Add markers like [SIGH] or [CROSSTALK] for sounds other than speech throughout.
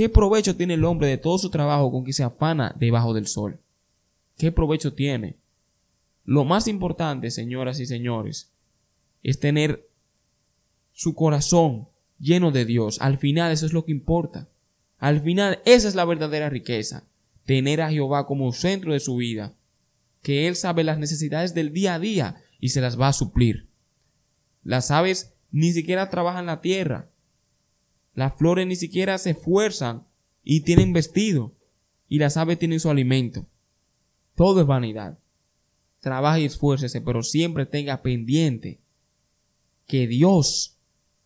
¿Qué provecho tiene el hombre de todo su trabajo con que se afana debajo del sol? ¿Qué provecho tiene? Lo más importante, señoras y señores, es tener su corazón lleno de Dios. Al final eso es lo que importa. Al final esa es la verdadera riqueza. Tener a Jehová como centro de su vida. Que Él sabe las necesidades del día a día y se las va a suplir. Las aves ni siquiera trabajan la tierra. Las flores ni siquiera se esfuerzan y tienen vestido. Y las aves tienen su alimento. Todo es vanidad. Trabaje y esfuércese, pero siempre tenga pendiente que Dios,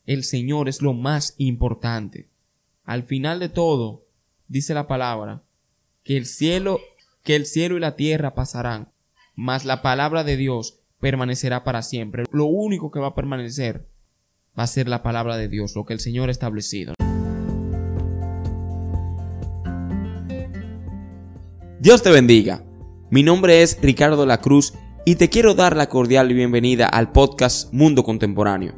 el Señor, es lo más importante. Al final de todo, dice la palabra, que el cielo, que el cielo y la tierra pasarán, mas la palabra de Dios permanecerá para siempre. Lo único que va a permanecer va a ser la palabra de Dios, lo que el Señor ha establecido. Dios te bendiga. Mi nombre es Ricardo La Cruz y te quiero dar la cordial bienvenida al podcast Mundo Contemporáneo,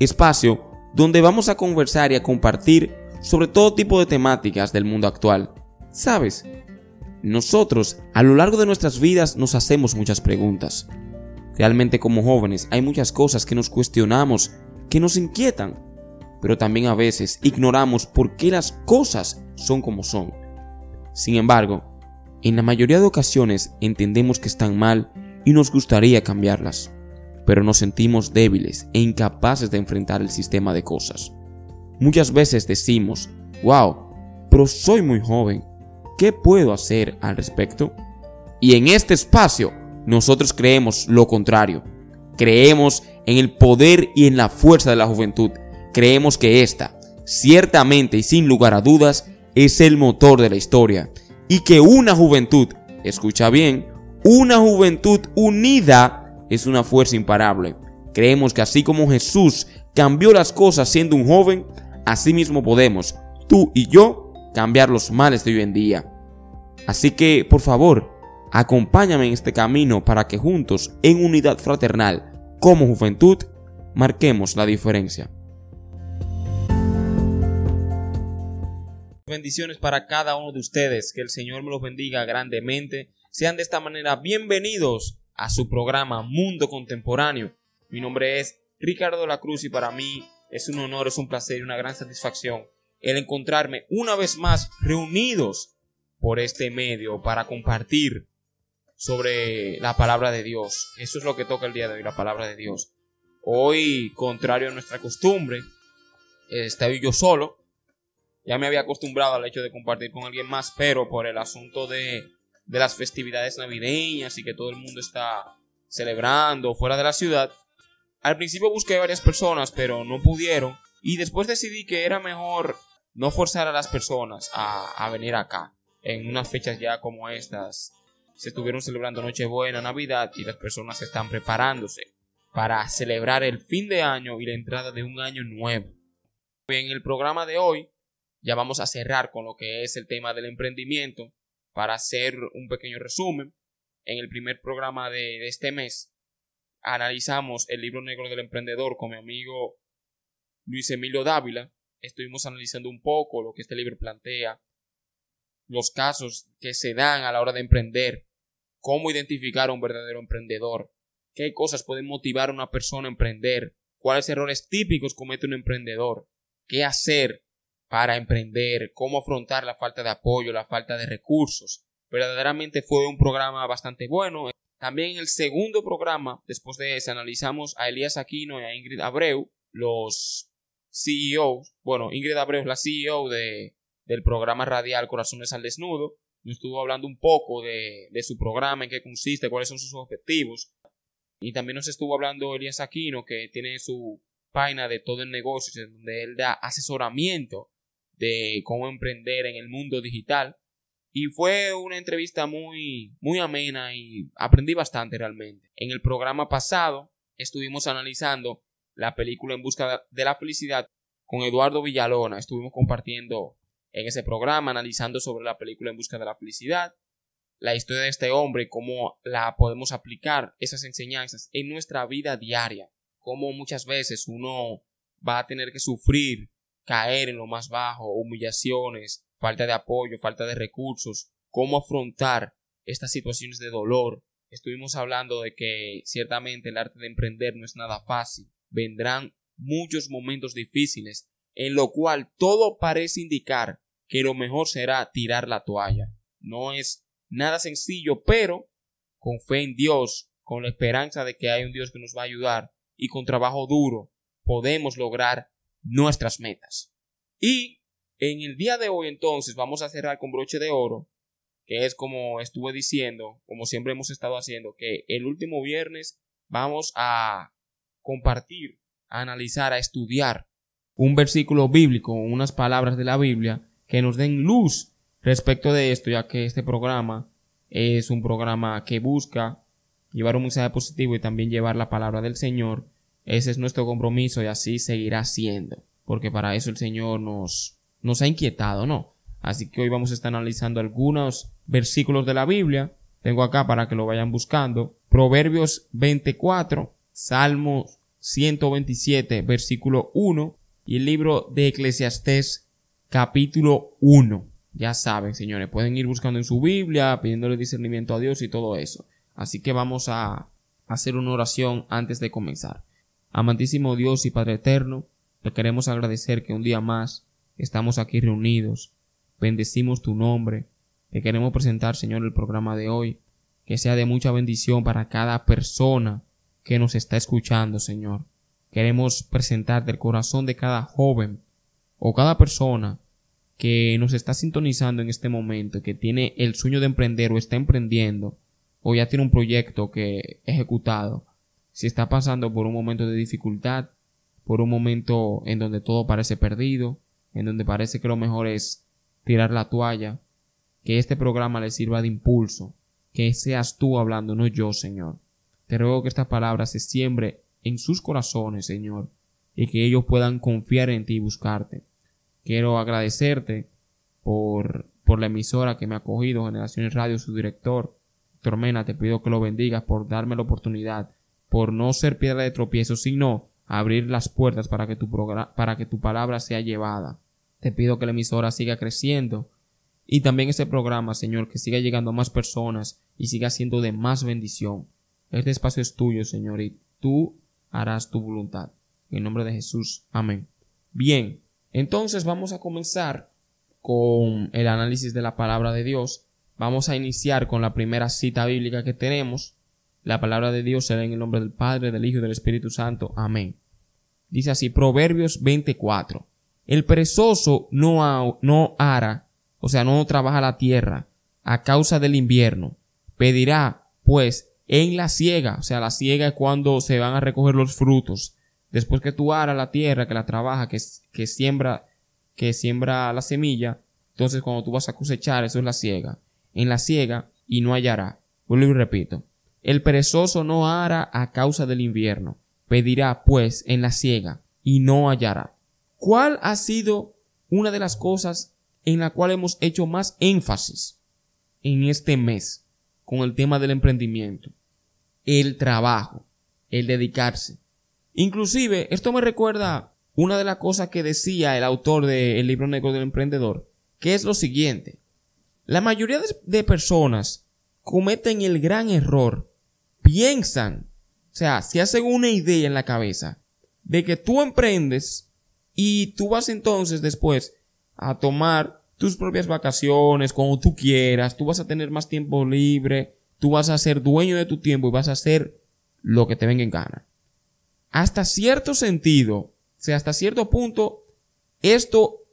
espacio donde vamos a conversar y a compartir sobre todo tipo de temáticas del mundo actual. ¿Sabes? Nosotros a lo largo de nuestras vidas nos hacemos muchas preguntas. Realmente como jóvenes hay muchas cosas que nos cuestionamos, que nos inquietan, pero también a veces ignoramos por qué las cosas son como son. Sin embargo, en la mayoría de ocasiones entendemos que están mal y nos gustaría cambiarlas, pero nos sentimos débiles e incapaces de enfrentar el sistema de cosas. Muchas veces decimos, wow, pero soy muy joven, ¿qué puedo hacer al respecto? Y en este espacio nosotros creemos lo contrario. Creemos en el poder y en la fuerza de la juventud. Creemos que esta, ciertamente y sin lugar a dudas, es el motor de la historia y que una juventud, escucha bien, una juventud unida es una fuerza imparable. Creemos que así como Jesús cambió las cosas siendo un joven, así mismo podemos, tú y yo, cambiar los males de hoy en día. Así que, por favor, acompáñame en este camino para que juntos, en unidad fraternal, como juventud, marquemos la diferencia. bendiciones para cada uno de ustedes. Que el Señor me los bendiga grandemente. Sean de esta manera bienvenidos a su programa Mundo Contemporáneo. Mi nombre es Ricardo La Cruz y para mí es un honor, es un placer y una gran satisfacción el encontrarme una vez más reunidos por este medio para compartir sobre la palabra de Dios. Eso es lo que toca el día de hoy, la palabra de Dios. Hoy, contrario a nuestra costumbre, estoy yo solo, ya me había acostumbrado al hecho de compartir con alguien más, pero por el asunto de, de las festividades navideñas y que todo el mundo está celebrando fuera de la ciudad, al principio busqué varias personas, pero no pudieron. Y después decidí que era mejor no forzar a las personas a, a, venir acá. En unas fechas ya como estas, se estuvieron celebrando Nochebuena, Navidad y las personas están preparándose para celebrar el fin de año y la entrada de un año nuevo. En el programa de hoy ya vamos a cerrar con lo que es el tema del emprendimiento para hacer un pequeño resumen. En el primer programa de, este mes analizamos el libro negro del emprendedor con mi amigo Luis Emilio Dávila. Estuvimos analizando un poco lo que este libro plantea, los casos que se dan a la hora de emprender, cómo identificar a un verdadero emprendedor, qué cosas pueden motivar a una persona a emprender, cuáles errores típicos comete un emprendedor, qué hacer para emprender, cómo afrontar la falta de apoyo, la falta de recursos. Verdaderamente fue un programa bastante bueno. También el segundo programa, después de ese, analizamos a Elías Aquino y a Ingrid Abreu, los CEOs. Bueno, Ingrid Abreu es la CEO de, del programa radial Corazones al Desnudo. Nos estuvo hablando un poco de, su programa, en qué consiste, cuáles son sus objetivos. Y también nos estuvo hablando Elías Aquino, que tiene su página de todo el negocio, donde él da asesoramiento de cómo emprender en el mundo digital. Y fue una entrevista muy, muy amena y aprendí bastante realmente. En el programa pasado estuvimos analizando la película En Busca de la Felicidad con Eduardo Villalona. Estuvimos compartiendo en ese programa, analizando sobre la película En Busca de la Felicidad, la historia de este hombre, cómo la podemos aplicar, esas enseñanzas en nuestra vida diaria, cómo muchas veces uno va a tener que sufrir caer en lo más bajo, humillaciones, falta de apoyo, falta de recursos, cómo afrontar estas situaciones de dolor. Estuvimos hablando de que ciertamente el arte de emprender no es nada fácil. Vendrán muchos momentos difíciles, en lo cual todo parece indicar que lo mejor será tirar la toalla. No es nada sencillo, pero con fe en Dios, con la esperanza de que hay un Dios que nos va a ayudar y con trabajo duro, podemos lograr nuestras metas. Y en el día de hoy entonces vamos a cerrar con broche de oro, que es como estuve diciendo, como siempre hemos estado haciendo, que el último viernes vamos a compartir, a analizar, a estudiar un versículo bíblico, unas palabras de la Biblia que nos den luz respecto de esto, ya que este programa es un programa que busca llevar un mensaje positivo y también llevar la palabra del Señor. Ese es nuestro compromiso y así seguirá siendo, porque para eso el Señor nos, nos ha inquietado, ¿no? Así que hoy vamos a estar analizando algunos versículos de la Biblia. Tengo acá para que lo vayan buscando. Proverbios 24, Salmos 127, versículo 1 y el libro de Eclesiastés capítulo 1. Ya saben, señores, pueden ir buscando en su Biblia, pidiéndole discernimiento a Dios y todo eso. Así que vamos a hacer una oración antes de comenzar. Amantísimo Dios y Padre Eterno, le queremos agradecer que un día más estamos aquí reunidos. Bendecimos tu nombre. Le queremos presentar, Señor, el programa de hoy. Que sea de mucha bendición para cada persona que nos está escuchando, Señor. Queremos presentarte el corazón de cada joven o cada persona que nos está sintonizando en este momento, que tiene el sueño de emprender o está emprendiendo, o ya tiene un proyecto que ejecutado, si está pasando por un momento de dificultad, por un momento en donde todo parece perdido, en donde parece que lo mejor es tirar la toalla, que este programa le sirva de impulso, que seas tú hablando, no yo, Señor. Te ruego que esta palabra se siembre en sus corazones, Señor, y que ellos puedan confiar en ti y buscarte. Quiero agradecerte por, por la emisora que me ha acogido, Generaciones Radio, su director. Tormena, te pido que lo bendigas por darme la oportunidad, por no ser piedra de tropiezo, sino abrir las puertas para que tu, para que tu palabra sea llevada. Te pido que la emisora siga creciendo y también este programa, Señor, que siga llegando a más personas y siga siendo de más bendición. Este espacio es tuyo, Señor, y tú harás tu voluntad. En el nombre de Jesús. Amén. Bien, entonces vamos a comenzar con el análisis de la palabra de Dios. Vamos a iniciar con la primera cita bíblica que tenemos. La palabra de Dios será en el nombre del Padre, del Hijo y del Espíritu Santo. Amén. Dice así, Proverbios 24. El perezoso no, no ara, o sea, no trabaja la tierra a causa del invierno. Pedirá, pues, en la siega, o sea, la siega es cuando se van a recoger los frutos. Después que tú aras la tierra, que la trabaja, que, que siembra, que siembra la semilla, entonces cuando tú vas a cosechar, eso es la siega. En la siega y no hallará. Vuelvo y repito. El perezoso no hará a causa del invierno. Pedirá, pues, en la siega y no hallará. ¿Cuál ha sido una de las cosas en la cual hemos hecho más énfasis en este mes con el tema del emprendimiento? El trabajo, el dedicarse. Inclusive, esto me recuerda una de las cosas que decía el autor del libro negro del emprendedor, que es lo siguiente. La mayoría de personas cometen el gran error, piensan, o sea, se hacen una idea en la cabeza de que tú emprendes y tú vas entonces después a tomar tus propias vacaciones cuando tú quieras, tú vas a tener más tiempo libre, tú vas a ser dueño de tu tiempo y vas a hacer lo que te venga en gana hasta cierto sentido, o sea, hasta cierto punto, esto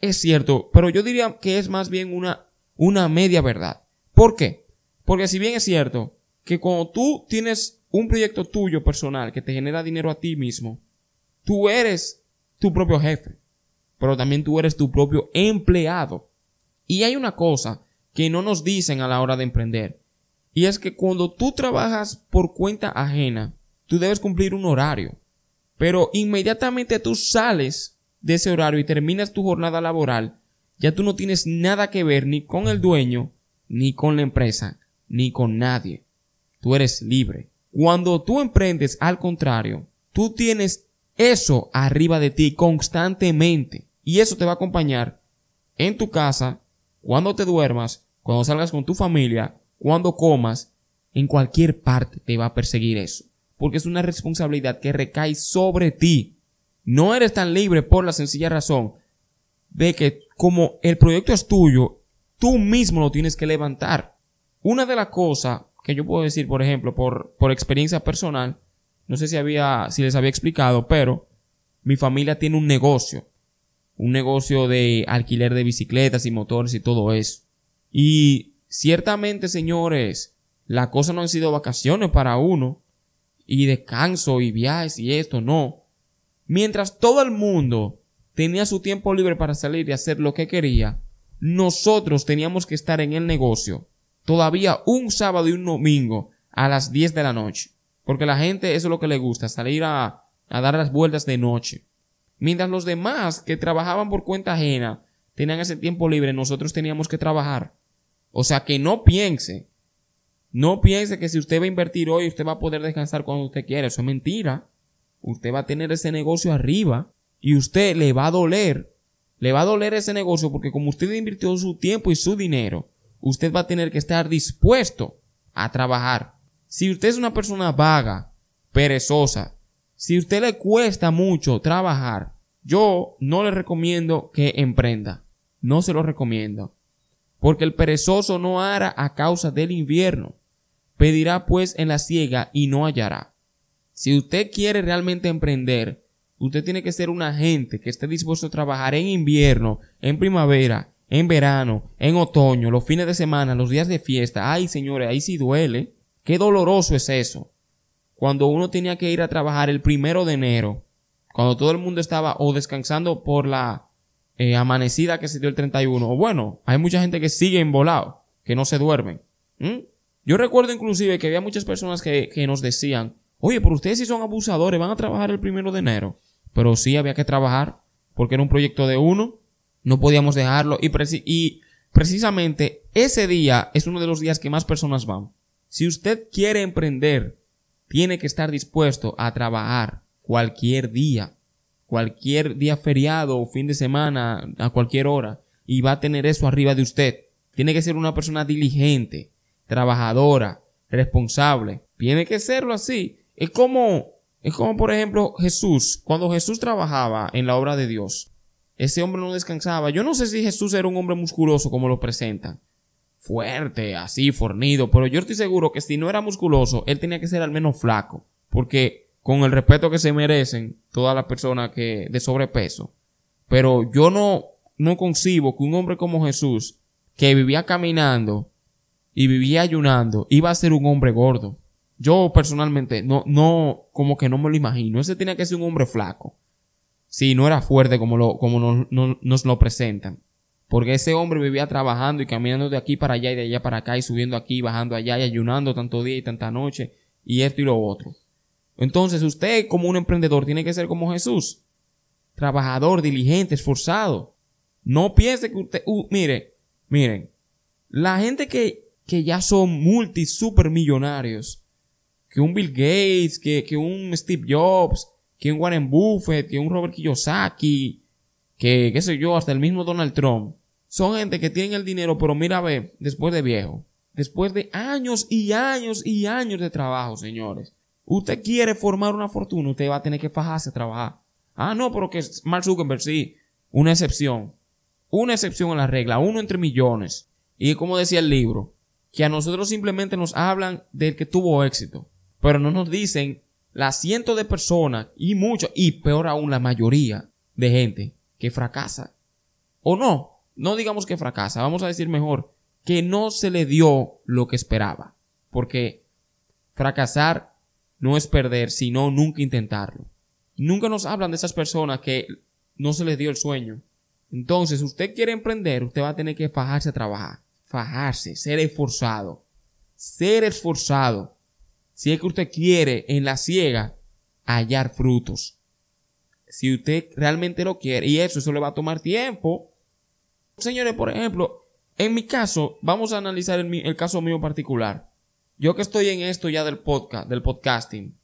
es cierto, pero yo diría que es más bien una, una media verdad. ¿Por qué? Porque si bien es cierto que cuando tú tienes un proyecto tuyo personal que te genera dinero a ti mismo, tú eres tu propio jefe, pero también tú eres tu propio empleado. Y hay una cosa que no nos dicen a la hora de emprender, y es que cuando tú trabajas por cuenta ajena, tú debes cumplir un horario. Pero inmediatamente tú sales de ese horario y terminas tu jornada laboral, ya tú no tienes nada que ver ni con el dueño, ni con la empresa, ni con nadie. Tú eres libre. Cuando tú emprendes, al contrario, tú tienes eso arriba de ti constantemente. Y eso te va a acompañar en tu casa, cuando te duermas, cuando salgas con tu familia, cuando comas, en cualquier parte te va a perseguir eso. Porque es una responsabilidad que recae sobre ti. No eres tan libre por la sencilla razón de que como el proyecto es tuyo, tú mismo lo tienes que levantar. Una de las cosas que yo puedo decir, por ejemplo, por, por experiencia personal, no sé si había, si les había explicado, pero mi familia tiene un negocio. Un negocio de alquiler de bicicletas y motores y todo eso. Y ciertamente, señores, la cosa no han sido vacaciones para uno. Y descanso y viajes y esto, no. Mientras todo el mundo tenía su tiempo libre para salir y hacer lo que quería, nosotros teníamos que estar en el negocio todavía un sábado y un domingo a las 10 de la noche. Porque la gente eso es lo que le gusta, salir a, a dar las vueltas de noche. Mientras los demás que trabajaban por cuenta ajena tenían ese tiempo libre, nosotros teníamos que trabajar. O sea que no piense, no piense que si usted va a invertir hoy, usted va a poder descansar cuando usted quiera. Eso es mentira. Usted va a tener ese negocio arriba y usted le va a doler. Le va a doler ese negocio porque como usted invirtió su tiempo y su dinero, usted va a tener que estar dispuesto a trabajar. Si usted es una persona vaga, perezosa, si usted le cuesta mucho trabajar, yo no le recomiendo que emprenda. No se lo recomiendo. Porque el perezoso no hará a causa del invierno. Pedirá pues en la ciega y no hallará. Si usted quiere realmente emprender, usted tiene que ser un agente que esté dispuesto a trabajar en invierno, en primavera, en verano, en otoño, los fines de semana, los días de fiesta. Ay, señores, ahí sí duele. Qué doloroso es eso. Cuando uno tenía que ir a trabajar el primero de enero, cuando todo el mundo estaba o descansando por la eh, amanecida que se dio el 31, o bueno, hay mucha gente que sigue volado, que no se duermen. Yo recuerdo inclusive que había muchas personas que, nos decían, oye, pero ustedes si son abusadores, van a trabajar el primero de enero. Pero sí había que trabajar, porque era un proyecto de uno, no podíamos dejarlo, y precisamente ese día es uno de los días que más personas van. Si usted quiere emprender, tiene que estar dispuesto a trabajar cualquier día, cualquier día feriado o fin de semana, a cualquier hora, y va a tener eso arriba de usted. Tiene que ser una persona diligente, trabajadora, responsable. Tiene que serlo así. Es como, es como por ejemplo Jesús. Cuando Jesús trabajaba en la obra de Dios, ese hombre no descansaba. Yo no sé si Jesús era un hombre musculoso como lo presentan fuerte, así, fornido, pero yo estoy seguro que si no era musculoso, él tenía que ser al menos flaco, porque con el respeto que se merecen todas las personas que de sobrepeso, pero yo no no concibo que un hombre como Jesús, que vivía caminando y vivía ayunando, iba a ser un hombre gordo. Yo personalmente no no como que no me lo imagino. Ese tenía que ser un hombre flaco. Si no era fuerte como lo como nos lo presentan. Porque ese hombre vivía trabajando y caminando de aquí para allá y de allá para acá y subiendo aquí, bajando allá y ayunando tanto día y tanta noche y esto y lo otro. Entonces usted como un emprendedor tiene que ser como Jesús. Trabajador, diligente, esforzado. No piense que usted, uh, mire, miren, la gente que, que ya son multi super millonarios, que un Bill Gates, que, que un Steve Jobs, que un Warren Buffett, que un Robert Kiyosaki, que, qué sé yo, hasta el mismo Donald Trump, son gente que tienen el dinero, pero mira, ve, después de viejo, después de años y años y años de trabajo, señores. Usted quiere formar una fortuna, usted va a tener que fajarse a trabajar. Ah, no, pero que Mark Zuckerberg, sí, una excepción. Una excepción a la regla, uno entre millones. Y como decía el libro, que a nosotros simplemente nos hablan del que tuvo éxito, pero no nos dicen las cientos de personas y muchos, y peor aún la mayoría de gente que fracasa. O no, no digamos que fracasa, vamos a decir mejor que no se le dio lo que esperaba. Porque fracasar no es perder, sino nunca intentarlo. Nunca nos hablan de esas personas que no se les dio el sueño. Entonces, usted quiere emprender, usted va a tener que fajarse a trabajar. Fajarse, ser esforzado. Ser esforzado. Si es que usted quiere en la ciega hallar frutos si usted realmente lo quiere. Y eso, eso le va a tomar tiempo. Señores, por ejemplo, en mi caso, vamos a analizar el, el caso mío particular. Yo que estoy en esto ya del podcast, del podcasting,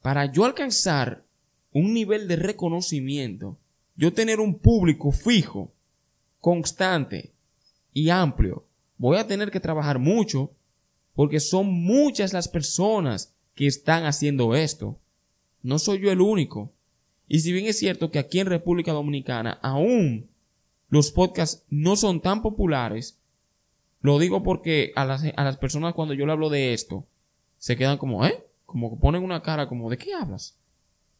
para yo alcanzar un nivel de reconocimiento, yo tener un público fijo, constante y amplio, voy a tener que trabajar mucho porque son muchas las personas que están haciendo esto. No soy yo el único. Y si bien es cierto que aquí en República Dominicana aún los podcasts no son tan populares, lo digo porque a las, a las personas cuando yo le hablo de esto, se quedan como, ¿eh? Como ponen una cara como, ¿de qué hablas?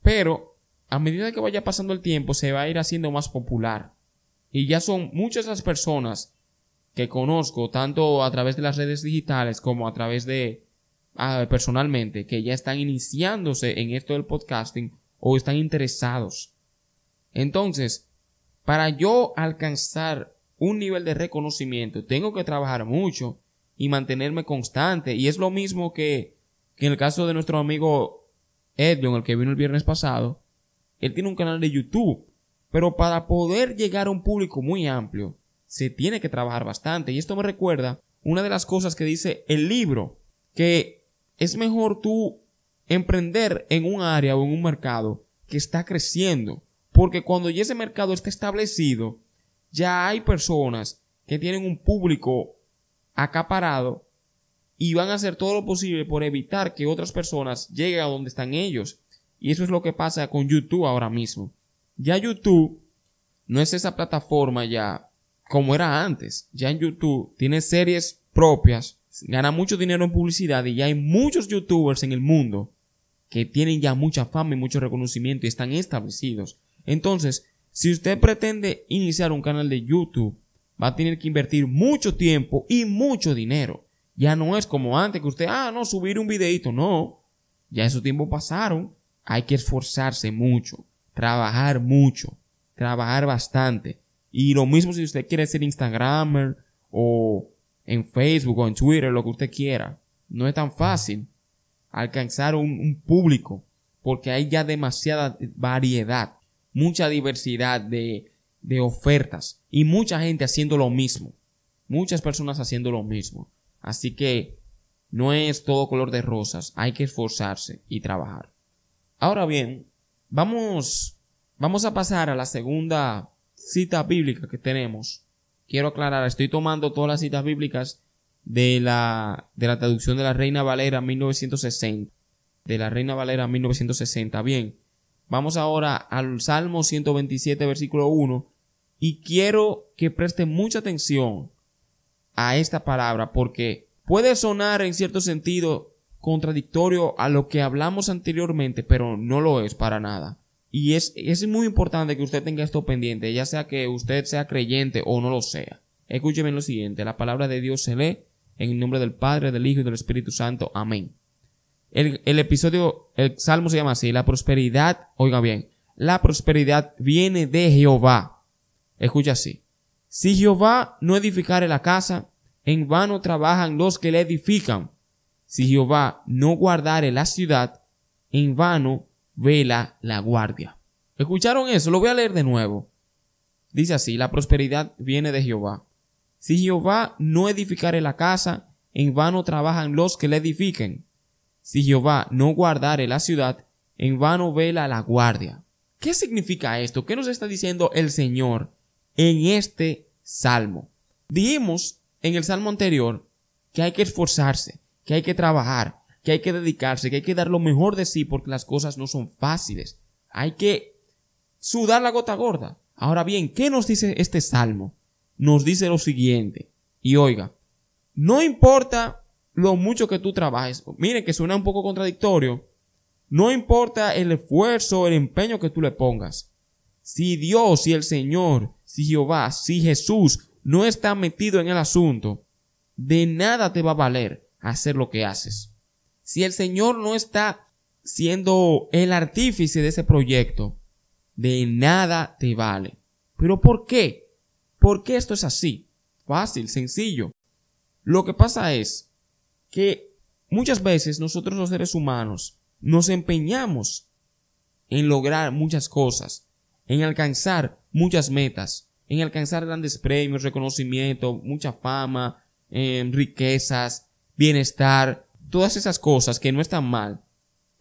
Pero a medida que vaya pasando el tiempo, se va a ir haciendo más popular. Y ya son muchas las personas que conozco, tanto a través de las redes digitales como a través de personalmente, que ya están iniciándose en esto del podcasting o están interesados. Entonces, para yo alcanzar un nivel de reconocimiento, tengo que trabajar mucho y mantenerme constante. Y es lo mismo que, en el caso de nuestro amigo Edwin, el que vino el viernes pasado. Él tiene un canal de YouTube. Pero para poder llegar a un público muy amplio, se tiene que trabajar bastante. Y esto me recuerda una de las cosas que dice el libro, que es mejor tú emprender en un área o en un mercado que está creciendo. Porque cuando ya ese mercado está establecido, ya hay personas que tienen un público acaparado y van a hacer todo lo posible por evitar que otras personas lleguen a donde están ellos. Y eso es lo que pasa con YouTube ahora mismo. Ya YouTube no es esa plataforma ya como era antes. Ya en YouTube tiene series propias, gana mucho dinero en publicidad y ya hay muchos youtubers en el mundo que tienen ya mucha fama y mucho reconocimiento y están establecidos. Entonces, si usted pretende iniciar un canal de YouTube, va a tener que invertir mucho tiempo y mucho dinero. Ya no es como antes que usted, ah, no, subir un videito, no. Ya esos tiempos pasaron. Hay que esforzarse mucho, trabajar mucho, trabajar bastante. Y lo mismo si usted quiere ser Instagramer o en Facebook o en Twitter, lo que usted quiera. No es tan fácil alcanzar un, público porque hay ya demasiada variedad, mucha diversidad de, de ofertas y mucha gente haciendo lo mismo. Muchas personas haciendo lo mismo. Así que no es todo color de rosas, hay que esforzarse y trabajar. Ahora bien, vamos, vamos a pasar a la segunda cita bíblica que tenemos, quiero aclarar, estoy tomando todas las citas bíblicas de la, de la traducción de la Reina Valera 1960. De la Reina Valera 1960. Bien, vamos ahora al Salmo 127, versículo 1. Y quiero que preste mucha atención a esta palabra porque puede sonar en cierto sentido contradictorio a lo que hablamos anteriormente, pero no lo es para nada. Y es, es muy importante que usted tenga esto pendiente, ya sea que usted sea creyente o no lo sea. Escúcheme lo siguiente, la palabra de Dios se lee en el nombre del Padre, del Hijo y del Espíritu Santo. Amén. El, el episodio, el salmo se llama así, la prosperidad, oiga bien, la prosperidad viene de Jehová. Escucha así. Si Jehová no edificare la casa, en vano trabajan los que la edifican. Si Jehová no guardare la ciudad, en vano vela la guardia. ¿Escucharon eso? Lo voy a leer de nuevo. Dice así, la prosperidad viene de Jehová. Si Jehová no edificare la casa, en vano trabajan los que la edifiquen. Si Jehová no guardare la ciudad, en vano vela la guardia. ¿Qué significa esto? ¿Qué nos está diciendo el Señor en este salmo? Dijimos en el salmo anterior que hay que esforzarse, que hay que trabajar, que hay que dedicarse, que hay que dar lo mejor de sí porque las cosas no son fáciles. Hay que sudar la gota gorda. Ahora bien, ¿qué nos dice este salmo? Nos dice lo siguiente. Y oiga, no importa lo mucho que tú trabajes. Miren que suena un poco contradictorio. No importa el esfuerzo, el empeño que tú le pongas. Si Dios, si el Señor, si Jehová, si Jesús no está metido en el asunto, de nada te va a valer hacer lo que haces. Si el Señor no está siendo el artífice de ese proyecto, de nada te vale. ¿Pero por qué? ¿Por qué esto es así? Fácil, sencillo. Lo que pasa es que muchas veces nosotros los seres humanos nos empeñamos en lograr muchas cosas, en alcanzar muchas metas, en alcanzar grandes premios, reconocimiento, mucha fama, eh, riquezas, bienestar, todas esas cosas que no están mal,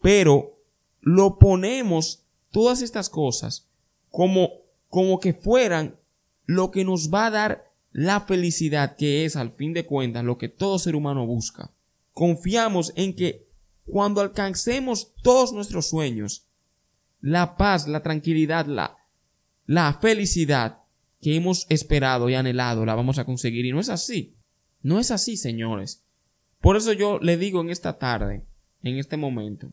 pero lo ponemos todas estas cosas como, como que fueran lo que nos va a dar la felicidad que es al fin de cuentas lo que todo ser humano busca. Confiamos en que cuando alcancemos todos nuestros sueños, la paz, la tranquilidad, la, la felicidad que hemos esperado y anhelado la vamos a conseguir. Y no es así. No es así, señores. Por eso yo le digo en esta tarde, en este momento,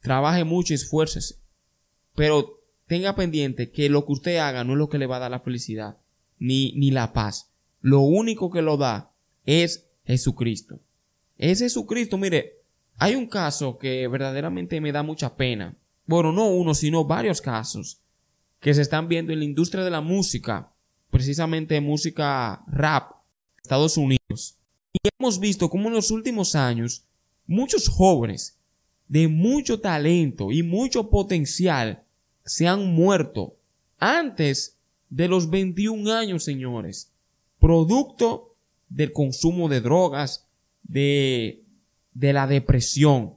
trabaje mucho y esfuércese. Pero tenga pendiente que lo que usted haga no es lo que le va a dar la felicidad, ni, ni la paz. Lo único que lo da es Jesucristo. Es Jesucristo. Mire, hay un caso que verdaderamente me da mucha pena. Bueno, no uno, sino varios casos que se están viendo en la industria de la música, precisamente música rap, Estados Unidos. Y hemos visto cómo en los últimos años muchos jóvenes de mucho talento y mucho potencial se han muerto antes de los 21 años, señores, producto del consumo de drogas, de, de la depresión.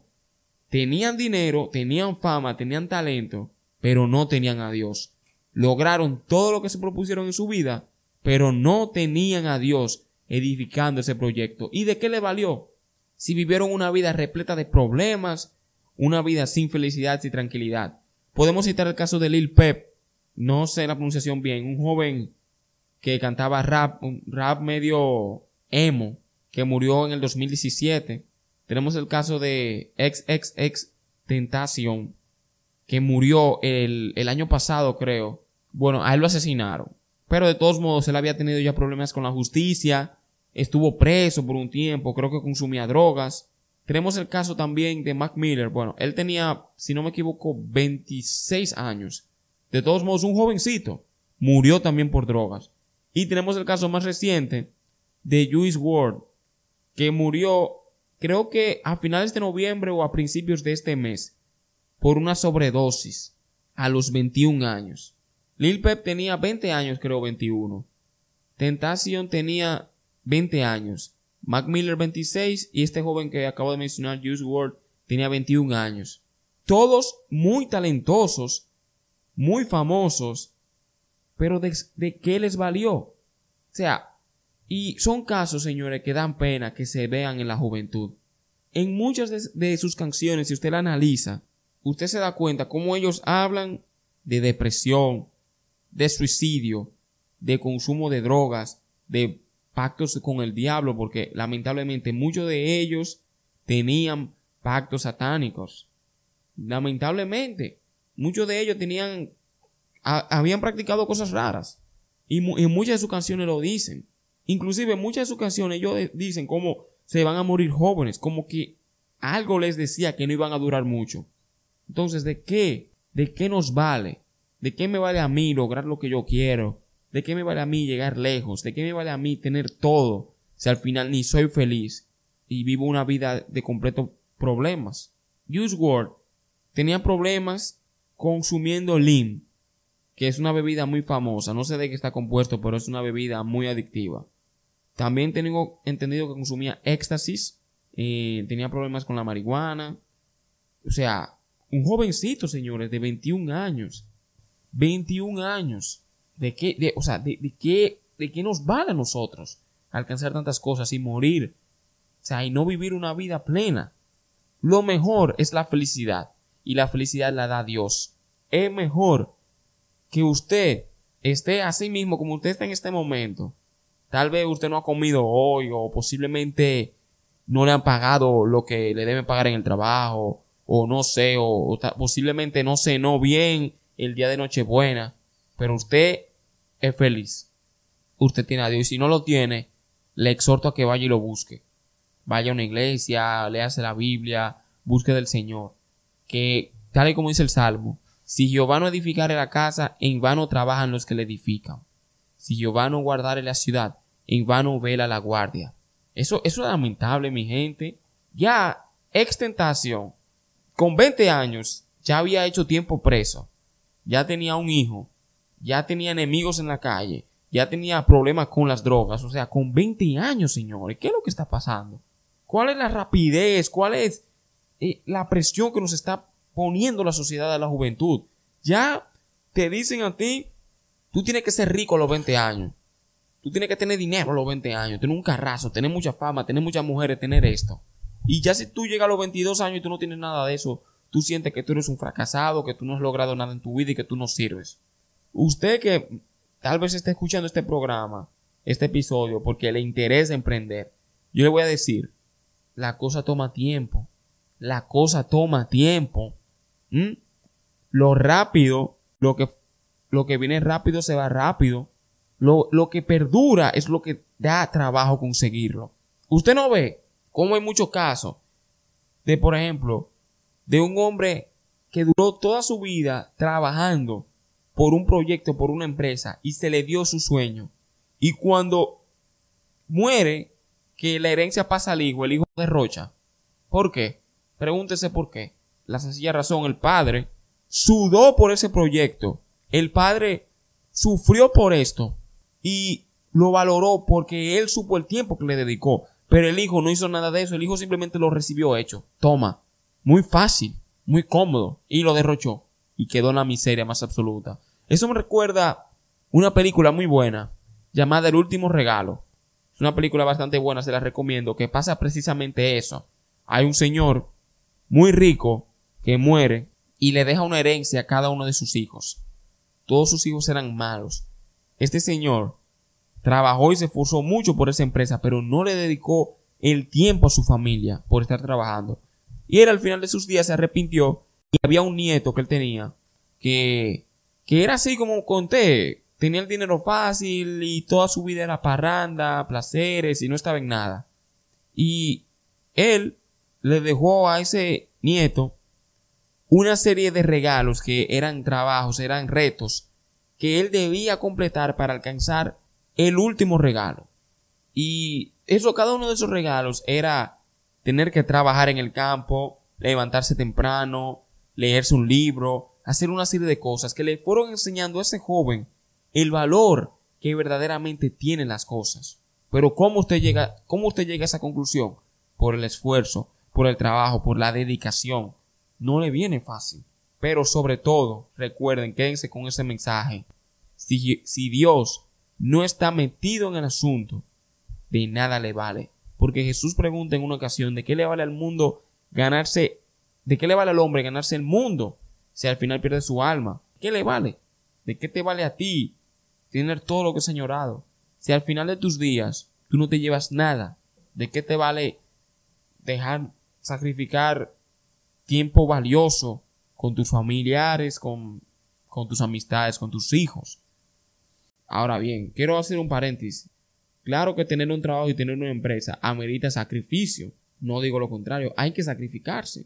Tenían dinero, tenían fama, tenían talento, pero no tenían a Dios. Lograron todo lo que se propusieron en su vida, pero no tenían a Dios edificando ese proyecto. ¿Y de qué le valió? Si vivieron una vida repleta de problemas, una vida sin felicidad y tranquilidad. Podemos citar el caso de Lil Pep, no sé la pronunciación bien, un joven que cantaba rap, un rap medio emo, que murió en el 2017. Tenemos el caso de XXX Tentación, que murió el, el año pasado, creo. Bueno, a él lo asesinaron. Pero de todos modos, él había tenido ya problemas con la justicia, estuvo preso por un tiempo, creo que consumía drogas. Tenemos el caso también de Mac Miller. Bueno, él tenía, si no me equivoco, 26 años. De todos modos, un jovencito. Murió también por drogas. Y tenemos el caso más reciente de Juice Ward, que murió, creo que a finales de noviembre o a principios de este mes, por una sobredosis, a los 21 años. Lil Pep tenía 20 años, creo 21. Tentacion tenía 20 años. Mac Miller 26 y este joven que acabo de mencionar, Juice Ward, tenía 21 años. Todos muy talentosos, muy famosos, pero ¿de, qué les valió? O sea, y son casos, señores, que dan pena que se vean en la juventud. En muchas de, sus canciones, si usted la analiza, usted se da cuenta cómo ellos hablan de depresión, de suicidio, de consumo de drogas, de pactos con el diablo, porque lamentablemente muchos de ellos tenían pactos satánicos. Lamentablemente, muchos de ellos tenían, habían practicado cosas raras. Y, muchas de sus canciones lo dicen. Inclusive muchas de sus canciones ellos dicen como se van a morir jóvenes, como que algo les decía que no iban a durar mucho. Entonces, ¿de qué? ¿De qué nos vale? ¿De qué me vale a mí lograr lo que yo quiero? ¿De qué me vale a mí llegar lejos? ¿De qué me vale a mí tener todo si al final ni soy feliz y vivo una vida de completo problemas? Use Word tenía problemas consumiendo Lim, que es una bebida muy famosa. No sé de qué está compuesto, pero es una bebida muy adictiva. También tengo entendido que consumía éxtasis, eh, tenía problemas con la marihuana. O sea, un jovencito, señores, de 21 años. 21 años ¿De qué, de, o sea, de, qué, de qué nos vale a nosotros alcanzar tantas cosas y morir? O sea, y no vivir una vida plena. Lo mejor es la felicidad. Y la felicidad la da Dios. Es mejor que usted esté así mismo como usted está en este momento. Tal vez usted no ha comido hoy o posiblemente no le han pagado lo que le deben pagar en el trabajo o no sé, o, posiblemente no cenó bien el día de Nochebuena, pero usted es feliz, usted tiene a Dios. Y si no lo tiene, le exhorto a que vaya y lo busque. Vaya a una iglesia, léase la Biblia, busque del Señor. Que, tal y como dice el Salmo, si Jehová no edificare la casa, en vano trabajan los que le edifican. Si Jehová no guardare la ciudad, en vano vela la guardia. Eso, eso es lamentable, mi gente. Ya, extentación, con 20 años, ya había hecho tiempo preso. Ya tenía un hijo ya tenía enemigos en la calle, ya tenía problemas con las drogas, o sea, con 20 años, señores, ¿qué es lo que está pasando? ¿Cuál es la rapidez? ¿Cuál es eh, la presión que nos está poniendo la sociedad de la juventud? Ya te dicen a ti, Tú tienes que ser rico a los 20 años. Tú tienes que tener dinero a los 20 años, tener un carrazo, tener mucha fama, tener muchas mujeres, tener esto. Y ya si tú llegas a los 22 años y tú no tienes nada de eso, tú sientes que tú eres un fracasado, que tú no has logrado nada en tu vida y que tú no sirves. Usted que tal vez esté escuchando este programa, este episodio, porque le interesa emprender, yo le voy a decir, la cosa toma tiempo. La cosa toma tiempo. Lo rápido, lo que, lo que viene rápido se va rápido. Lo, lo que perdura es lo que da trabajo conseguirlo. Usted no ve cómo hay muchos casos de, por ejemplo, de un hombre que duró toda su vida trabajando por un proyecto, por una empresa, y se le dio su sueño. Y cuando muere, que la herencia pasa al hijo, el hijo derrocha. ¿Por qué? Pregúntese por qué. La sencilla razón, el padre sudó por ese proyecto. El padre sufrió por esto y lo valoró porque él supo el tiempo que le dedicó. Pero el hijo no hizo nada de eso, el hijo simplemente lo recibió hecho. Toma, muy fácil, muy cómodo, y lo derrochó. Y quedó en la miseria más absoluta. Eso me recuerda una película muy buena llamada El último regalo. Es una película bastante buena, se la recomiendo, que pasa precisamente eso. Hay un señor muy rico que muere y le deja una herencia a cada uno de sus hijos. Todos sus hijos eran malos. Este señor trabajó y se esforzó mucho por esa empresa, pero no le dedicó el tiempo a su familia por estar trabajando. Y él al final de sus días se arrepintió y había un nieto que él tenía que, que era así como conté, tenía el dinero fácil y toda su vida era parranda, placeres y no estaba en nada. Y él le dejó a ese nieto una serie de regalos que eran trabajos, eran retos que él debía completar para alcanzar el último regalo. Y eso, cada uno de esos regalos era tener que trabajar en el campo, levantarse temprano, leerse un libro, hacer una serie de cosas que le fueron enseñando a ese joven el valor que verdaderamente tienen las cosas. Pero ¿cómo usted llega, cómo usted llega a esa conclusión? Por el esfuerzo, por el trabajo, por la dedicación. No le viene fácil. Pero sobre todo, recuerden, quédense con ese mensaje. Si, si Dios no está metido en el asunto, de nada le vale. Porque Jesús pregunta en una ocasión, ¿de qué le vale al mundo ganarse, de qué le vale al hombre ganarse el mundo si al final pierde su alma? ¿Qué le vale? ¿De qué te vale a ti tener todo lo que es añorado? Si al final de tus días tú no te llevas nada, ¿de qué te vale dejar sacrificar tiempo valioso con tus familiares, con, con tus amistades, con tus hijos? Ahora bien, quiero hacer un paréntesis. Claro que tener un trabajo y tener una empresa amerita sacrificio. No digo lo contrario, hay que sacrificarse.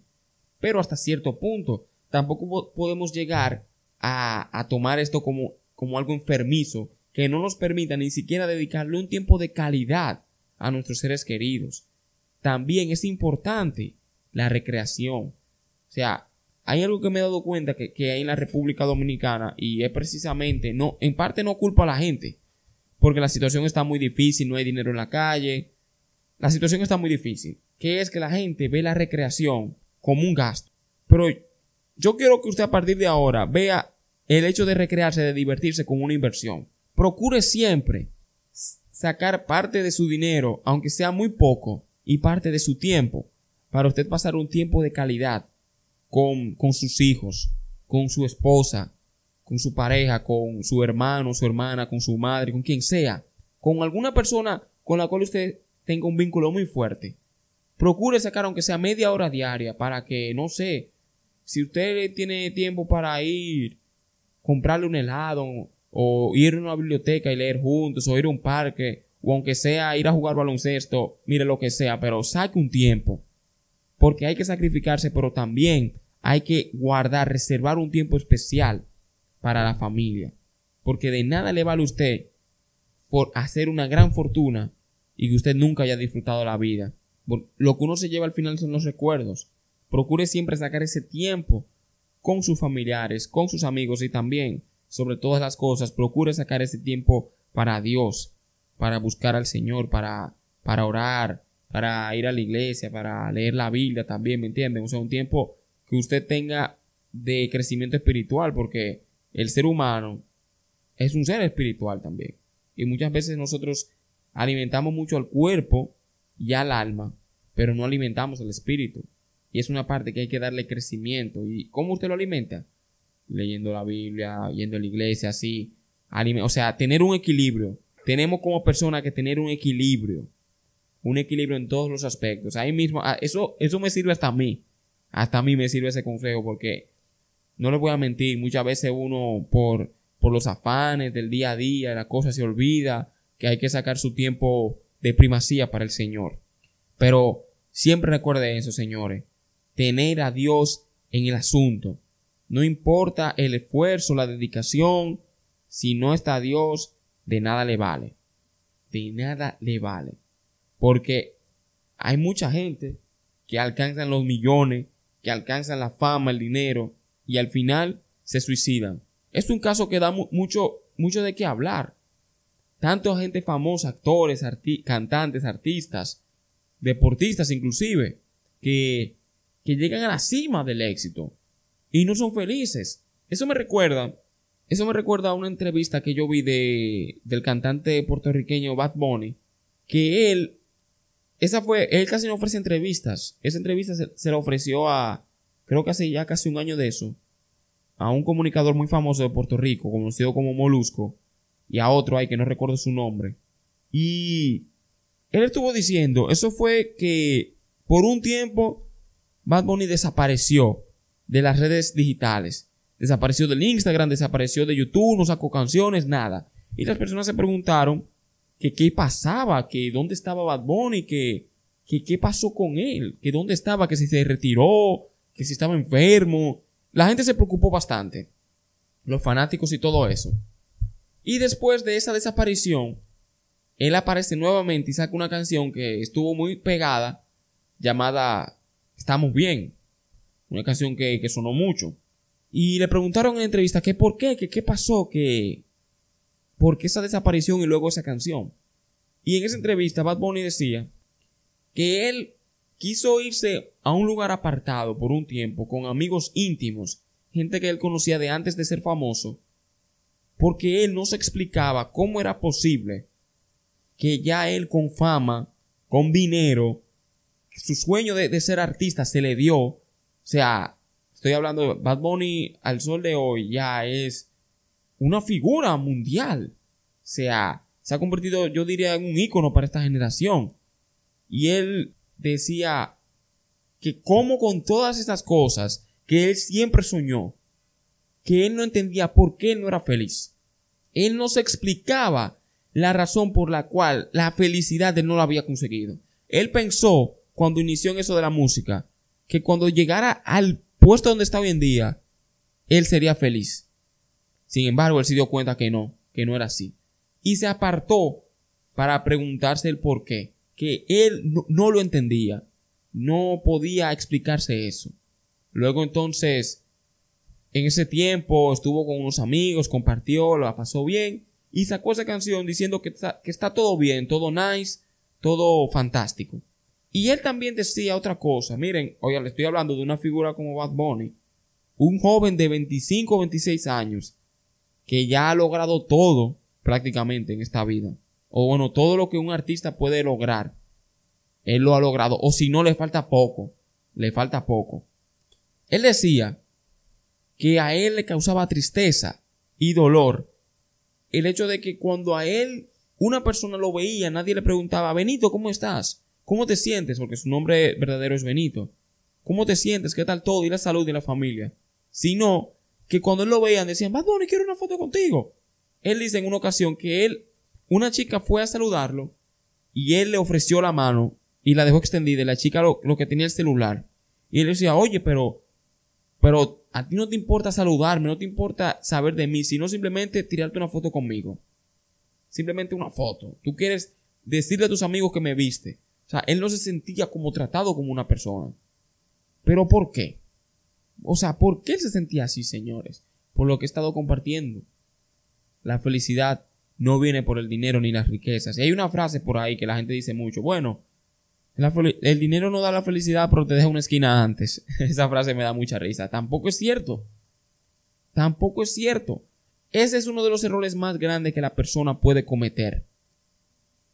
Pero hasta cierto punto, tampoco podemos llegar a, tomar esto como, como algo enfermizo que no nos permita ni siquiera dedicarle un tiempo de calidad a nuestros seres queridos. También es importante la recreación. O sea, hay algo que me he dado cuenta que, que, hay en la República Dominicana y es precisamente, no, en parte no culpa a la gente, porque la situación está muy difícil, no hay dinero en la calle, la situación está muy difícil, que es que la gente ve la recreación como un gasto. Pero yo quiero que usted a partir de ahora vea el hecho de recrearse, de divertirse como una inversión. Procure siempre sacar parte de su dinero, aunque sea muy poco, y parte de su tiempo, para usted pasar un tiempo de calidad con, con sus hijos, con su esposa, con su pareja, con su hermano, su hermana, con su madre, con quien sea, con alguna persona con la cual usted tenga un vínculo muy fuerte. Procure sacar aunque sea media hora diaria para que, no sé, si usted tiene tiempo para ir, comprarle un helado, o ir a una biblioteca y leer juntos, o ir a un parque, o aunque sea ir a jugar baloncesto, mire lo que sea, pero saque un tiempo. Porque hay que sacrificarse, pero también hay que guardar, reservar un tiempo especial para la familia. Porque de nada le vale a usted por hacer una gran fortuna y que usted nunca haya disfrutado la vida. Lo que uno se lleva al final son los recuerdos. Procure siempre sacar ese tiempo con sus familiares, con sus amigos y también, sobre todas las cosas, procure sacar ese tiempo para Dios, para buscar al Señor, para, para orar, para ir a la iglesia, para leer la Biblia también, ¿me entienden? O sea, un tiempo que usted tenga de crecimiento espiritual, porque el ser humano es un ser espiritual también. Y muchas veces nosotros alimentamos mucho al cuerpo y al alma, pero no alimentamos al espíritu. Y es una parte que hay que darle crecimiento. ¿Y cómo usted lo alimenta? Leyendo la Biblia, yendo a la iglesia, así. O sea, tener un equilibrio. Tenemos como persona que tener un equilibrio. Un equilibrio en todos los aspectos. Ahí mismo, ah, eso, eso me sirve hasta a mí. Hasta a mí me sirve ese consejo porque no le voy a mentir, muchas veces uno por, por los afanes del día a día, la cosa se olvida que hay que sacar su tiempo de primacía para el Señor. Pero siempre recuerde eso, señores tener a Dios en el asunto. No importa el esfuerzo, la dedicación, si no está Dios, de nada le vale. De nada le vale. Porque hay mucha gente que alcanzan los millones, que alcanzan la fama, el dinero, y al final se suicidan. Es un caso que da mucho, mucho de qué hablar. Tanto gente famosa, actores, cantantes, artistas, deportistas inclusive, que que llegan a la cima del éxito y no son felices. Eso me recuerda, eso me recuerda a una entrevista que yo vi de, del cantante puertorriqueño Bad Bunny, que él, esa fue, él casi no ofrece entrevistas. Esa entrevista se, se la ofreció a, creo que hace ya casi un año de eso, a un comunicador muy famoso de Puerto Rico, conocido como Molusco, y a otro ahí que no recuerdo su nombre. Y él estuvo diciendo, eso fue que por un tiempo Bad Bunny desapareció de las redes digitales. Desapareció del Instagram, desapareció de YouTube, no sacó canciones, nada. Y las personas se preguntaron que qué pasaba, que dónde estaba Bad Bunny, que, que qué pasó con él, que dónde estaba, que si se retiró, que si estaba enfermo. La gente se preocupó bastante. Los fanáticos y todo eso. Y después de esa desaparición, él aparece nuevamente y saca una canción que estuvo muy pegada, llamada Estamos bien. Una canción que, sonó mucho. Y le preguntaron en entrevista que por qué, que qué pasó, que por qué esa desaparición y luego esa canción. Y en esa entrevista Bad Bunny decía que él quiso irse a un lugar apartado por un tiempo con amigos íntimos, gente que él conocía de antes de ser famoso, porque él no se explicaba cómo era posible que ya él con fama, con dinero, su sueño de, ser artista se le dio. O sea, estoy hablando de Bad Bunny al sol de hoy ya es una figura mundial. Sea, se ha convertido, yo diría, en un ícono para esta generación. Y él decía que como con todas estas cosas que él siempre soñó, que él no entendía por qué no era feliz. Él no se explicaba la razón por la cual la felicidad él no la había conseguido. Él pensó cuando inició en eso de la música, que cuando llegara al puesto donde está hoy en día, él sería feliz. Sin embargo, él se dio cuenta que no, que no era así. Y se apartó para preguntarse el por qué, que él no, lo entendía, no podía explicarse eso. Luego entonces, en ese tiempo estuvo con unos amigos, compartió, lo pasó bien y sacó esa canción diciendo que está, que está todo bien, todo nice, todo fantástico. Y él también decía otra cosa. Miren, oye, le estoy hablando de una figura como Bad Bunny. Un joven de 25 o 26 años que ya ha logrado todo prácticamente en esta vida. O bueno, todo lo que un artista puede lograr. Él lo ha logrado. O si no, le falta poco. Le falta poco. Él decía que a él le causaba tristeza y dolor el hecho de que cuando a él una persona lo veía, nadie le preguntaba, Benito, ¿cómo estás? ¿Cómo te sientes? Porque su nombre verdadero es Benito. ¿Cómo te sientes? ¿Qué tal todo? Y la salud y la familia. Sino que cuando él lo veían decían, Bad Bunny, quiero una foto contigo. Él dice en una ocasión que él, una chica fue a saludarlo y él le ofreció la mano y la dejó extendida y la chica lo, que tenía el celular. Y él decía, oye, pero, pero a ti no te importa saludarme, no te importa saber de mí, sino simplemente tirarte una foto conmigo. Simplemente una foto. Tú quieres decirle a tus amigos que me viste. O sea, él no se sentía como tratado como una persona. ¿Pero por qué? O sea, ¿por qué él se sentía así, señores? Por lo que he estado compartiendo. La felicidad no viene por el dinero ni las riquezas. Y hay una frase por ahí que la gente dice mucho. Bueno, el dinero no da la felicidad, pero te deja una esquina antes. [LAUGHS] Esa frase me da mucha risa. Tampoco es cierto. Tampoco es cierto. Ese es uno de los errores más grandes que la persona puede cometer.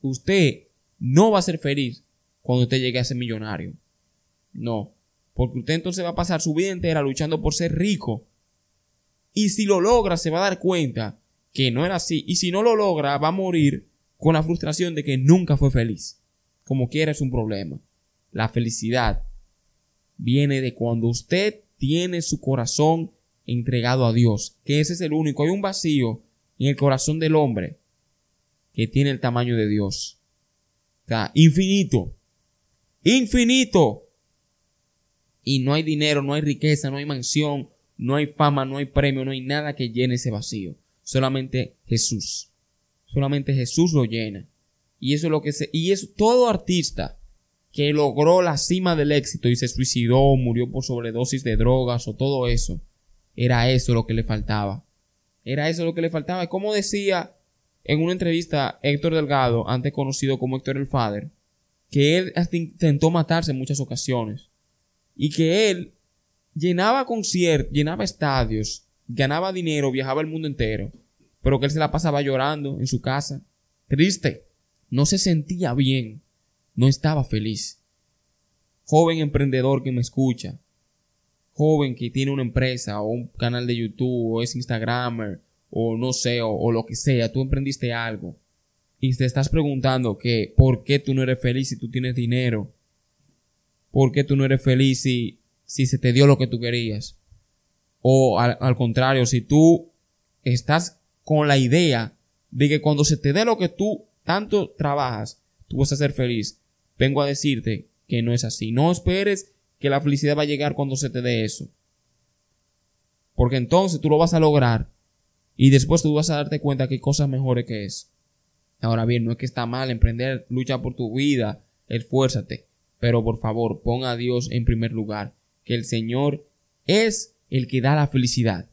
Usted no va a ser feliz cuando usted llegue a ser millonario. No. Porque usted entonces va a pasar su vida entera luchando por ser rico. Y si lo logra, se va a dar cuenta que no era así. Y si no lo logra, va a morir con la frustración de que nunca fue feliz. Como quiera es un problema. La felicidad viene de cuando usted tiene su corazón entregado a Dios, que ese es el único. Hay un vacío en el corazón del hombre que tiene el tamaño de Dios. O infinito. Infinito. Y no hay dinero, no hay riqueza, no hay mansión, no hay fama, no hay premio, no hay nada que llene ese vacío. Solamente Jesús. Solamente Jesús lo llena. Y eso es lo que se, y todo artista que logró la cima del éxito y se suicidó, murió por sobredosis de drogas o todo eso, era eso lo que le faltaba. Era eso lo que le faltaba. Como decía en una entrevista Héctor Delgado, antes conocido como Héctor el Father, que él hasta intentó matarse en muchas ocasiones. Y que él llenaba conciertos, llenaba estadios, ganaba dinero, viajaba el mundo entero, pero que él se la pasaba llorando en su casa, triste, no se sentía bien, no estaba feliz. Joven emprendedor que me escucha, joven que tiene una empresa o un canal de YouTube o es Instagramer o no sé o, lo que sea, tú emprendiste algo y te estás preguntando que por qué tú no eres feliz si tú tienes dinero, por qué tú no eres feliz si, se te dio lo que tú querías o al, contrario, si tú estás con la idea de que cuando se te dé lo que tú tanto trabajas, tú vas a ser feliz, vengo a decirte que no es así. No esperes que la felicidad va a llegar cuando se te dé eso. Porque entonces tú lo vas a lograr y después tú vas a darte cuenta que hay cosas mejores que eso. Ahora bien, no es que está mal emprender, lucha por tu vida, esfuérzate, pero por favor, pon a Dios en primer lugar, que el Señor es el que da la felicidad.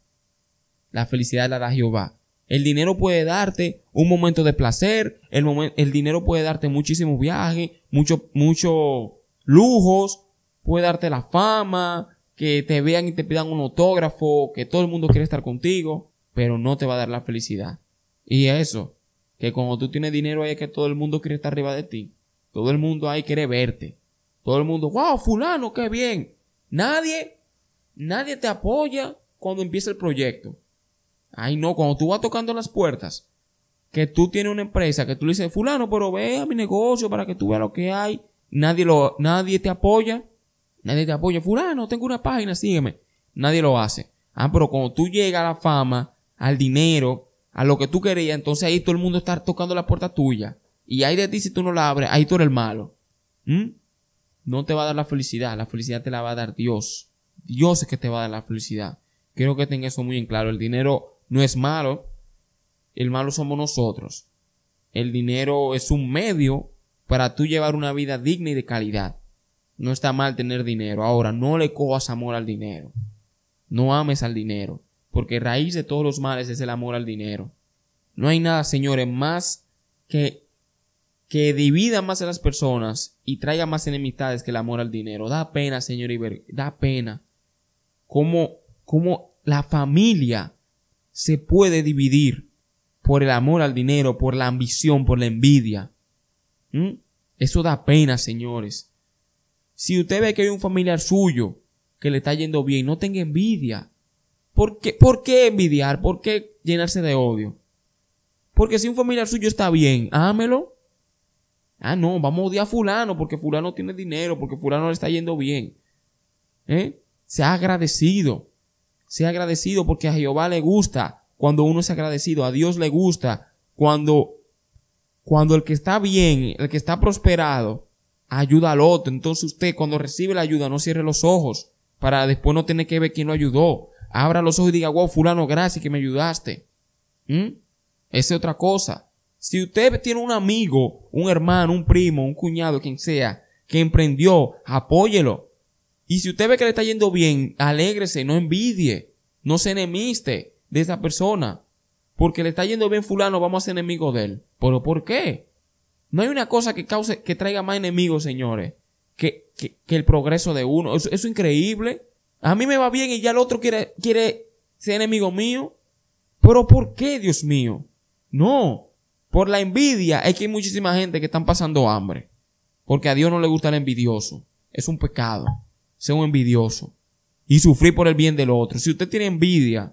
La felicidad la da Jehová. El dinero puede darte un momento de placer, el, el dinero puede darte muchísimos viajes, muchos mucho lujos, puede darte la fama, que te vean y te pidan un autógrafo, que todo el mundo quiere estar contigo, pero no te va a dar la felicidad. Y eso, que cuando tú tienes dinero hay que todo el mundo quiere estar arriba de ti. Todo el mundo ahí quiere verte. Todo el mundo, wow, fulano, qué bien. Nadie, nadie te apoya cuando empieza el proyecto. Ay, no, cuando tú vas tocando las puertas, que tú tienes una empresa, que tú le dices, fulano, pero ve a mi negocio para que tú veas lo que hay. Nadie lo, nadie te apoya. Nadie te apoya. Fulano, tengo una página, sígueme. Nadie lo hace. Ah, pero cuando tú llegas a la fama, al dinero, a lo que tú querías, entonces ahí todo el mundo está tocando la puerta tuya. Y ahí de ti si tú no la abres, ahí tú eres el malo. ¿Mm? No te va a dar la felicidad, la felicidad te la va a dar Dios. Dios es que te va a dar la felicidad. Quiero que tengas eso muy en claro. El dinero no es malo, el malo somos nosotros. El dinero es un medio para tú llevar una vida digna y de calidad. No está mal tener dinero. Ahora, no le cojas amor al dinero. No ames al dinero, porque raíz de todos los males es el amor al dinero. No hay nada, señores, más que que divida más a las personas y traiga más enemistades que el amor al dinero. Da pena, señor Iber, da pena. Como, como la familia se puede dividir por el amor al dinero, por la ambición, por la envidia. ¿Mm? Eso da pena, señores. Si usted ve que hay un familiar suyo que le está yendo bien, no tenga envidia. ¿Por qué, ¿Por qué envidiar? ¿Por qué llenarse de odio? Porque si un familiar suyo está bien, ámelo. Ah, no, vamos a odiar a fulano porque fulano tiene dinero, porque fulano le está yendo bien. ¿Eh? Sea agradecido. Sea agradecido porque a Jehová le gusta cuando uno es agradecido, a Dios le gusta cuando, cuando el que está bien, el que está prosperado, ayuda al otro. Entonces usted cuando recibe la ayuda no cierre los ojos para después no tener que ver quién lo ayudó. Abra los ojos y diga, wow, fulano, gracias que me ayudaste. ¿Mm? Esa es otra cosa. Si usted tiene un amigo, un hermano, un primo, un cuñado, quien sea, que emprendió, apóyelo. Y si usted ve que le está yendo bien, alégrese, no envidie, no se enemiste de esa persona. Porque le está yendo bien fulano, vamos a ser enemigos de él. ¿Pero por qué? No hay una cosa que cause, que traiga más enemigos, señores, que, que, el progreso de uno. Eso, es increíble. A mí me va bien y ya el otro quiere, quiere ser enemigo mío. Pero ¿por qué, Dios mío? No, por la envidia es que hay muchísima gente que están pasando hambre. Porque a Dios no le gusta el envidioso. Es un pecado ser un envidioso y sufrir por el bien del otro. Si usted tiene envidia,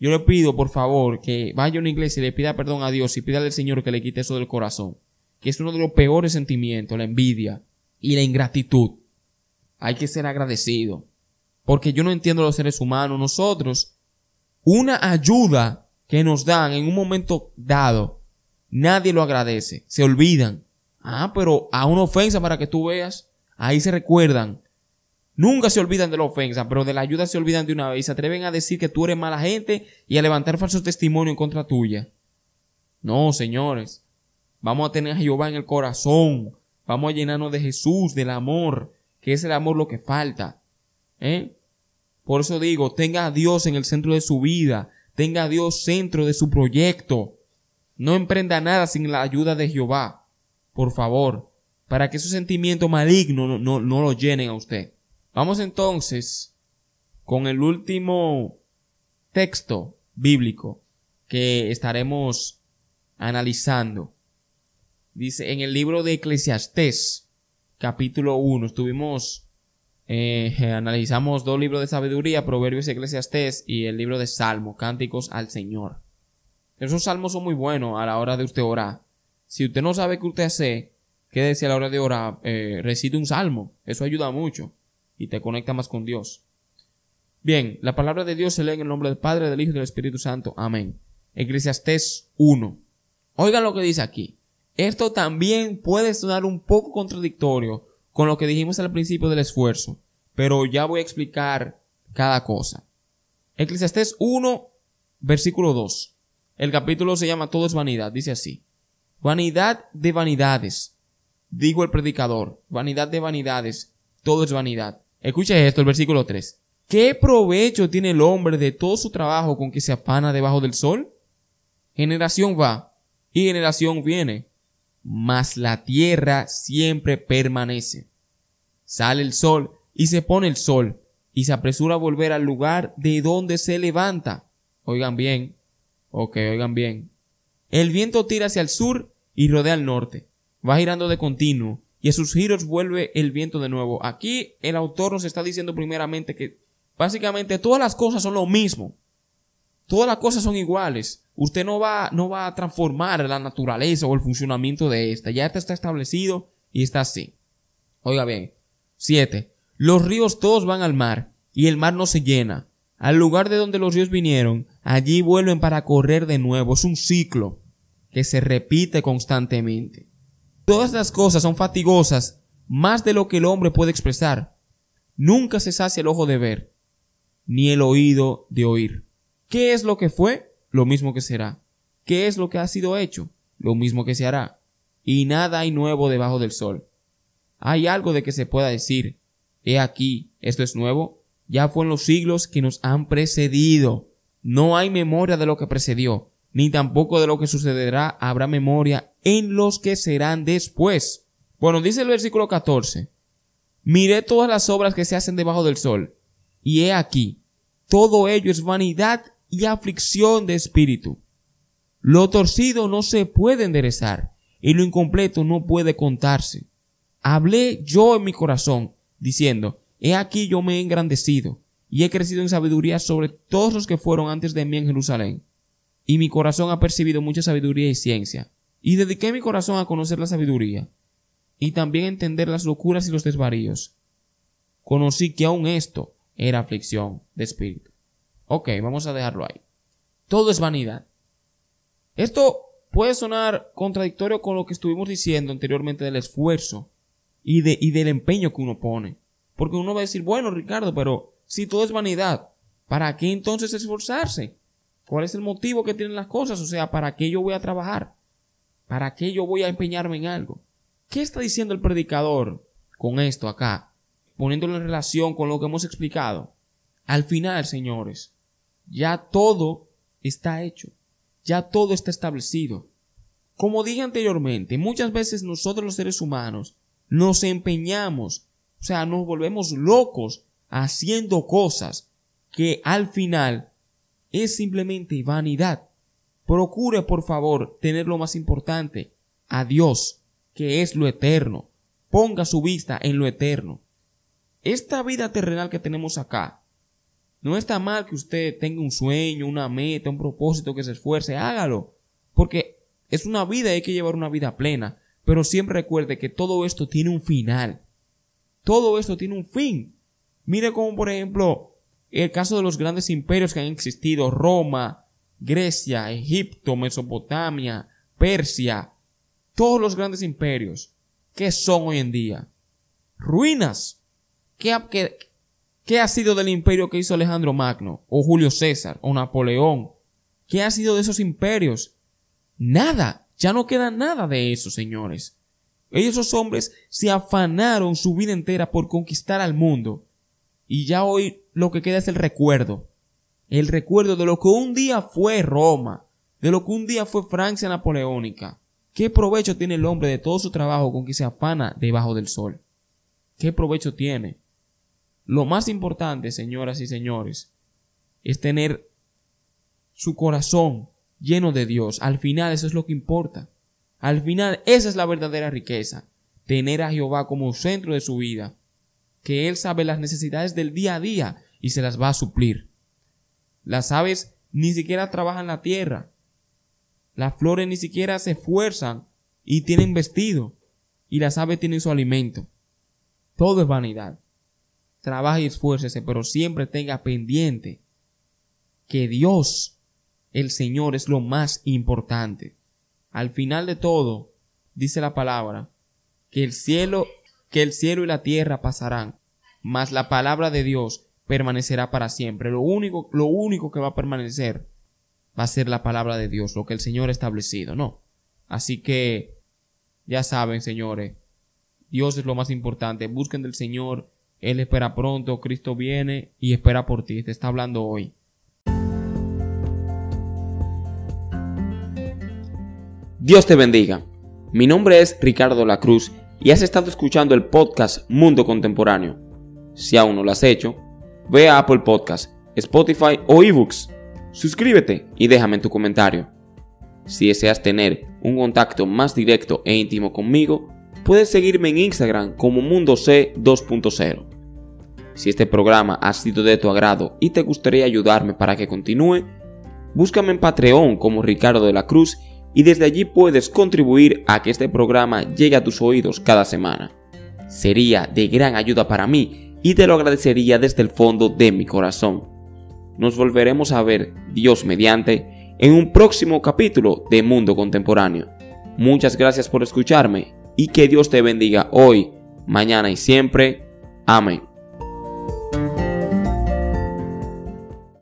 yo le pido por favor que vaya a una iglesia y le pida perdón a Dios y pida al Señor que le quite eso del corazón. Que es uno de los peores sentimientos, la envidia y la ingratitud. Hay que ser agradecido. Porque yo no entiendo los seres humanos. Nosotros, una ayuda que nos dan en un momento dado, nadie lo agradece. Se olvidan. Ah, pero a una ofensa para que tú veas. Ahí se recuerdan. Nunca se olvidan de la ofensa, pero de la ayuda se olvidan de una vez se atreven a decir que tú eres mala gente y a levantar falsos testimonios en contra tuya. No, señores. Vamos a tener a Jehová en el corazón. Vamos a llenarnos de Jesús, del amor, que es el amor lo que falta. ¿Eh? Por eso digo, tenga a Dios en el centro de su vida, tenga a Dios centro de su proyecto. No emprenda nada sin la ayuda de Jehová. Por favor, para que esos sentimientos malignos no, no, no lo llenen a usted. Vamos entonces con el último texto bíblico que estaremos analizando. Dice en el libro de Eclesiastés, capítulo 1, estuvimos, eh, analizamos dos libros de sabiduría, Proverbios y Eclesiastés, y el libro de Salmo, Cánticos al Señor. Esos salmos son muy buenos a la hora de usted orar. Si usted no sabe qué usted hace, quédese a la hora de orar, eh, recite un salmo. Eso ayuda mucho y te conecta más con Dios. Bien, la palabra de Dios se lee en el nombre del Padre, del Hijo y del Espíritu Santo. Amén. Eclesiastés 1. Oigan lo que dice aquí. Esto también puede sonar un poco contradictorio con lo que dijimos al principio del esfuerzo, pero ya voy a explicar cada cosa. Eclesiastés 1, versículo 2. El capítulo se llama Todo es vanidad, dice así. Vanidad de vanidades, digo el predicador, vanidad de vanidades, todo es vanidad. Escuche esto, el versículo 3. ¿Qué provecho tiene el hombre de todo su trabajo con que se afana debajo del sol? Generación va y generación viene, mas la tierra siempre permanece. Sale el sol y se pone el sol y se apresura a volver al lugar de donde se levanta. Oigan bien, ok, oigan bien. El viento tira hacia el sur y rodea al norte. Va girando de continuo y a sus giros vuelve el viento de nuevo. Aquí el autor nos está diciendo primeramente que básicamente todas las cosas son lo mismo. Todas las cosas son iguales. Usted no va, no va a transformar la naturaleza o el funcionamiento de esta. Ya está establecido y está así. Oiga bien. Siete. Los ríos todos van al mar y el mar no se llena. Al lugar de donde los ríos vinieron, allí vuelven para correr de nuevo. Es un ciclo que se repite constantemente. Todas las cosas son fatigosas más de lo que el hombre puede expresar. Nunca se sacia el ojo de ver, ni el oído de oír. ¿Qué es lo que fue? Lo mismo que será. ¿Qué es lo que ha sido hecho? Lo mismo que se hará. Y nada hay nuevo debajo del sol. ¿Hay algo de que se pueda decir, he aquí, esto es nuevo? Ya fue en los siglos que nos han precedido. No hay memoria de lo que precedió, ni tampoco de lo que sucederá habrá memoria en los que serán después. Bueno, dice el versículo 14. Miré todas las obras que se hacen debajo del sol, y he aquí, todo ello es vanidad y aflicción de espíritu. Lo torcido no se puede enderezar y lo incompleto no puede contarse. Hablé yo en mi corazón, diciendo, He aquí yo me he engrandecido y he crecido en sabiduría sobre todos los que fueron antes de mí en Jerusalén. Y mi corazón ha percibido mucha sabiduría y ciencia. Y dediqué mi corazón a conocer la sabiduría y también a entender las locuras y los desvaríos. Conocí que aún esto era aflicción de espíritu. Ok, vamos a dejarlo ahí. Todo es vanidad. Esto puede sonar contradictorio con lo que estuvimos diciendo anteriormente del esfuerzo y, de, y del empeño que uno pone. Porque uno va a decir, bueno, Ricardo, pero si todo es vanidad, ¿para qué entonces esforzarse? ¿Cuál es el motivo que tienen las cosas? O sea, ¿para qué yo voy a trabajar? ¿Para qué yo voy a empeñarme en algo? ¿Qué está diciendo el predicador con esto acá? Poniéndolo en relación con lo que hemos explicado. Al final, señores, ya todo está hecho, ya todo está establecido. Como dije anteriormente, muchas veces nosotros los seres humanos nos empeñamos, o sea, nos volvemos locos haciendo cosas que al final es simplemente vanidad. Procure, por favor, tener lo más importante, a Dios, que es lo eterno. Ponga su vista en lo eterno. Esta vida terrenal que tenemos acá, no está mal que usted tenga un sueño, una meta, un propósito, que se esfuerce, hágalo. Porque es una vida y hay que llevar una vida plena. Pero siempre recuerde que todo esto tiene un final. Todo esto tiene un fin. Mire como por ejemplo el caso de los grandes imperios que han existido, Roma, Grecia, Egipto, Mesopotamia, Persia, todos los grandes imperios, ¿qué son hoy en día? Ruinas. ¿Qué, qué, qué ha sido del imperio que hizo Alejandro Magno, o Julio César, o Napoleón? ¿Qué ha sido de esos imperios? Nada. Ya no queda nada de eso, señores. Esos hombres se afanaron su vida entera por conquistar al mundo. Y ya hoy lo que queda es el recuerdo. El recuerdo de lo que un día fue Roma, de lo que un día fue Francia napoleónica. ¿Qué provecho tiene el hombre de todo su trabajo con que se afana debajo del sol? ¿Qué provecho tiene? Lo más importante, señoras y señores, es tener su corazón lleno de Dios. Al final eso es lo que importa. Al final esa es la verdadera riqueza. Tener a Jehová como centro de su vida. Que Él sabe las necesidades del día a día y se las va a suplir. Las aves ni siquiera trabajan la tierra. Las flores ni siquiera se esfuerzan y tienen vestido. Y las aves tienen su alimento. Todo es vanidad. Trabaje y esfuércese, pero siempre tenga pendiente que Dios, el Señor, es lo más importante. Al final de todo, dice la palabra, que el cielo, que el cielo y la tierra pasarán, mas la palabra de Dios permanecerá para siempre. Lo único, lo único que va a permanecer va a ser la palabra de Dios, lo que el Señor ha establecido, ¿no? Así que, ya saben, señores, Dios es lo más importante. Busquen del Señor, Él espera pronto, Cristo viene y espera por ti. Te está hablando hoy. Dios te bendiga. Mi nombre es Ricardo La Cruz y has estado escuchando el podcast Mundo Contemporáneo. Si aún no lo has hecho, ve a Apple Podcast, Spotify o eBooks. Suscríbete y déjame tu comentario. Si deseas tener un contacto más directo e íntimo conmigo, puedes seguirme en Instagram como Mundo C 2.0. Si este programa ha sido de tu agrado y te gustaría ayudarme para que continúe, búscame en Patreon como Ricardo de la Cruz y desde allí puedes contribuir a que este programa llegue a tus oídos cada semana. Sería de gran ayuda para mí y te lo agradecería desde el fondo de mi corazón. Nos volveremos a ver, Dios mediante, en un próximo capítulo de Mundo Contemporáneo. Muchas gracias por escucharme y que Dios te bendiga hoy, mañana y siempre. Amén.